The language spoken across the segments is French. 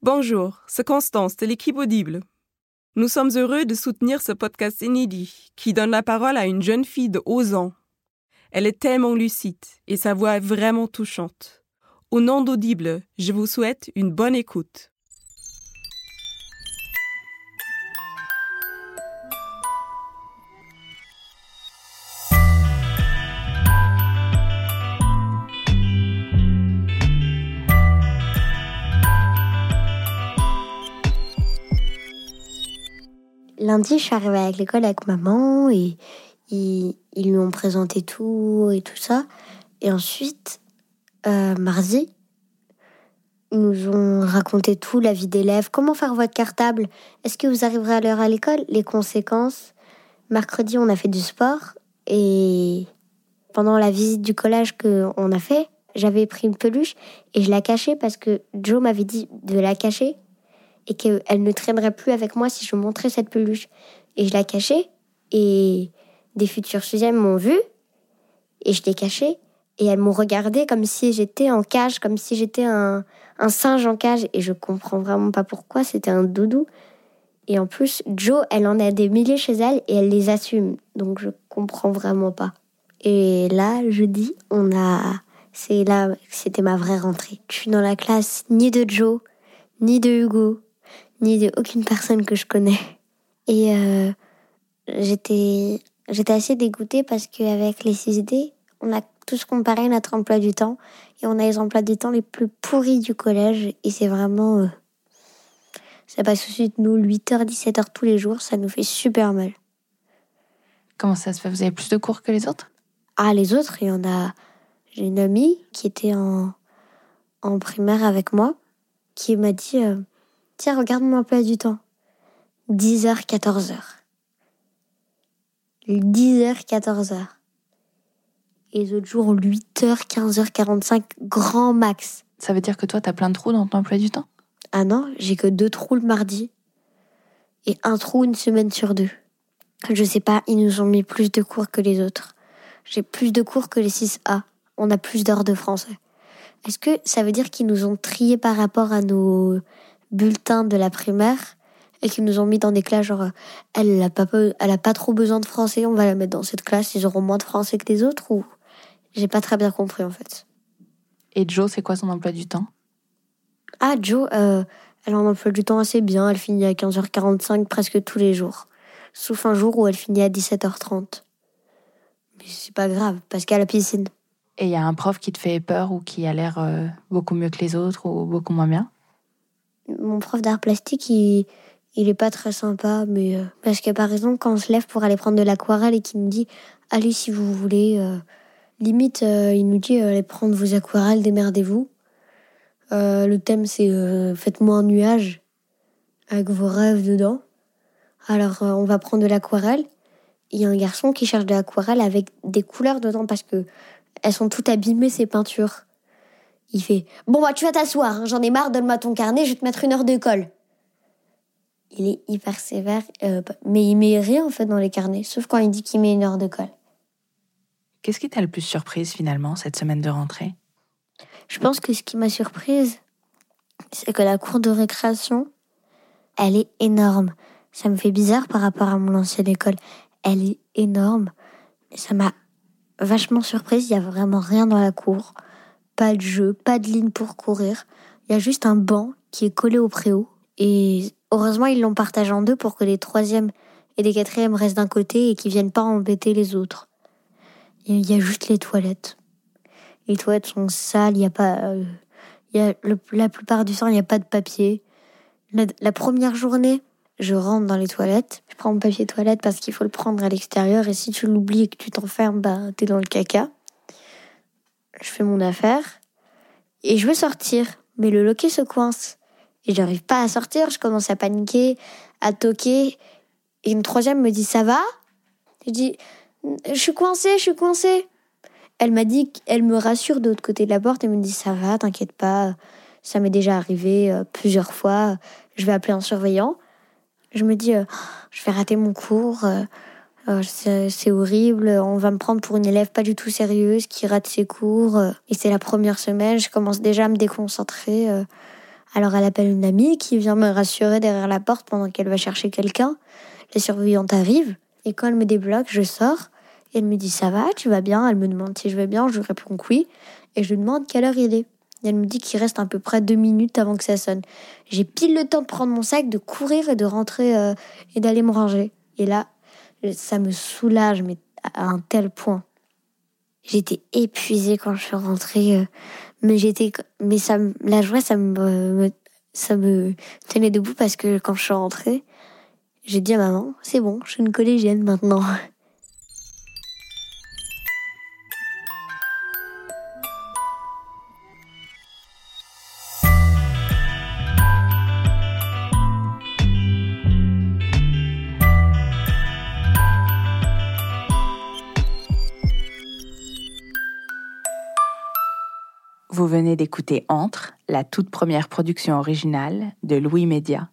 Bonjour, c'est Constance de l'équipe Audible. Nous sommes heureux de soutenir ce podcast inédit qui donne la parole à une jeune fille de 11 ans. Elle est tellement lucide et sa voix est vraiment touchante. Au nom d'Audible, je vous souhaite une bonne écoute. Lundi, je suis arrivée à l'école avec maman et ils, ils lui ont présenté tout et tout ça. Et ensuite, euh, mardi, ils nous ont raconté tout, la vie d'élève, comment faire votre cartable, est-ce que vous arriverez à l'heure à l'école, les conséquences. Mercredi, on a fait du sport et pendant la visite du collège qu'on a fait, j'avais pris une peluche et je la cachais parce que Joe m'avait dit de la cacher et qu'elle ne traînerait plus avec moi si je montrais cette peluche. Et je la cachais et des futurs sixièmes m'ont vu et je l'ai cachée et elles m'ont regardé comme si j'étais en cage, comme si j'étais un, singe en cage et je comprends vraiment pas pourquoi, c'était un doudou. Et en plus, Jo, elle en a des milliers chez elle et elle les assume. Donc je comprends vraiment pas. Et là, jeudi, on a. C'est là, c'était ma vraie rentrée. Je suis dans la classe ni de Joe, ni de Hugo, ni de aucune personne que je connais. Et euh, j'étais, j'étais assez dégoûtée parce qu'avec les 6D, on a tous comparé notre emploi du temps et on a les emplois du temps les plus pourris du collège et c'est vraiment. Euh, ça passe tout de suite, nous, 8h, 17h tous les jours, ça nous fait super mal. Comment ça se fait? Vous avez plus de cours que les autres? Ah, les autres, il y en a. J'ai une amie qui était en, en primaire avec moi qui m'a dit euh, Tiens, regarde mon emploi du temps. 10h, 14h. 10h, 14h. Et les autres jours, 8h, 15h, 45, grand max. Ça veut dire que toi, t'as plein de trous dans ton emploi du temps? Ah non, j'ai que deux trous le mardi. Et un trou une semaine sur deux. Je sais pas, ils nous ont mis plus de cours que les autres. J'ai plus de cours que les 6A. On a plus d'heures de français. Est-ce que ça veut dire qu'ils nous ont triés par rapport à nos bulletins de la primaire et qu'ils nous ont mis dans des classes genre elle a pas elle a pas trop besoin de français, on va la mettre dans cette classe, ils auront moins de français que les autres ou? J'ai pas très bien compris en fait. Et Joe, c'est quoi son emploi du temps? Ah Joe, euh, elle a un emploi du temps assez bien, elle finit à 15h45 presque tous les jours. Sauf un jour où elle finit à 17h30. Mais c'est pas grave parce a la piscine. Et il y a un prof qui te fait peur ou qui a l'air euh, beaucoup mieux que les autres ou beaucoup moins bien? Mon prof d'art plastique, il, il est pas très sympa, mais euh, parce que par exemple, quand on se lève pour aller prendre de l'aquarelle et qu'il nous dit allez si vous voulez, euh, limite euh, il nous dit allez prendre vos aquarelles, démerdez-vous. Le thème c'est faites-moi un nuage avec vos rêves dedans. Alors on va prendre de l'aquarelle. Il y a un garçon qui cherche de l'aquarelle avec des couleurs dedans parce que elles sont toutes abîmées ces peintures. Il fait bon bah tu vas t'asseoir, hein, j'en ai marre, donne-moi ton carnet, je vais te mettre une heure de colle il est hyper sévère, euh, mais il met rien en fait dans les carnets, sauf quand il dit qu'il met une heure de colle. Qu'est-ce qui t'a le plus surprise finalement cette semaine de rentrée? Je pense que ce qui m'a surprise, c'est que la cour de récréation, elle est énorme. Ça me fait bizarre par rapport à mon ancienne école. Elle est énorme. Ça m'a vachement surprise. Il y a vraiment rien dans la cour. Pas de jeu, pas de ligne pour courir. Il y a juste un banc qui est collé au préau. Et heureusement, ils l'ont partagé en deux pour que les troisièmes et les quatrièmes restent d'un côté et qu'ils viennent pas embêter les autres. Il y a juste les toilettes. Les toilettes sont sales, il y a pas, euh, y a la plupart du temps, il n'y a pas de papier. La, la première journée, je rentre dans les toilettes, je prends mon papier toilette parce qu'il faut le prendre à l'extérieur et si tu l'oublies et que tu t'enfermes, bah, t'es dans le caca. Je fais mon affaire Et je veux sortir, mais le loquet se coince. Et j'arrive pas à sortir, je commence à paniquer, à toquer. Et une troisième me dit Ça va? Je dis Je suis coincée, je suis coincée. Elle m'a dit qu'elle me rassure de l'autre côté de la porte et me dit Ça va, t'inquiète pas, ça m'est déjà arrivé euh, plusieurs fois, je vais appeler un surveillant. Je me dis euh, Je vais rater mon cours. Euh, c'est horrible, on va me prendre pour une élève pas du tout sérieuse qui rate ses cours. euh, Et c'est la première semaine, je commence déjà à me déconcentrer. euh. Alors elle appelle une amie qui vient me rassurer derrière la porte pendant qu'elle va chercher quelqu'un. La surveillante arrive et quand elle me débloque, je sors. Et elle me dit ça va, tu vas bien? Elle me demande si je vais bien, je réponds que oui. Et je lui demande quelle heure il est. Et elle me dit qu'il reste à peu près deux minutes avant que ça sonne. J'ai pile le temps de prendre mon sac, de courir et de rentrer et d'aller me ranger. Et là, ça me soulage, mais à un tel point. J'étais épuisée quand je suis rentrée, euh, mais j'étais, mais ça, la joie, ça me- ça me tenait debout parce que quand je suis rentrée, j'ai dit à maman, c'est bon, je suis une collégienne maintenant. Vous venez d'écouter Entre, la toute première production originale de Louis Média.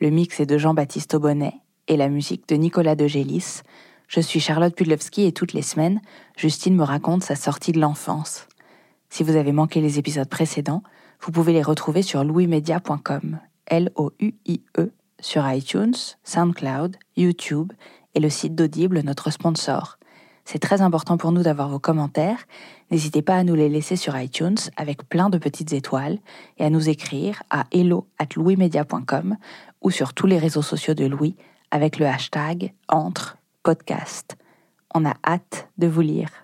Le mix est de Jean-Baptiste Aubonnet et la musique de Nicolas de Gélis. Je suis Charlotte Pudlowski et toutes les semaines, Justine me raconte sa sortie de l'enfance. Si vous avez manqué les épisodes précédents, vous pouvez les retrouver sur louismedia.com, L-O-U-I-E, sur iTunes, SoundCloud, YouTube et le site d'Audible, notre sponsor. C'est très important pour nous d'avoir vos commentaires. N'hésitez pas à nous les laisser sur iTunes avec plein de petites étoiles et à nous écrire à hello at louismedia.com ou sur tous les réseaux sociaux de Louis avec le hashtag entre podcast. On a hâte de vous lire.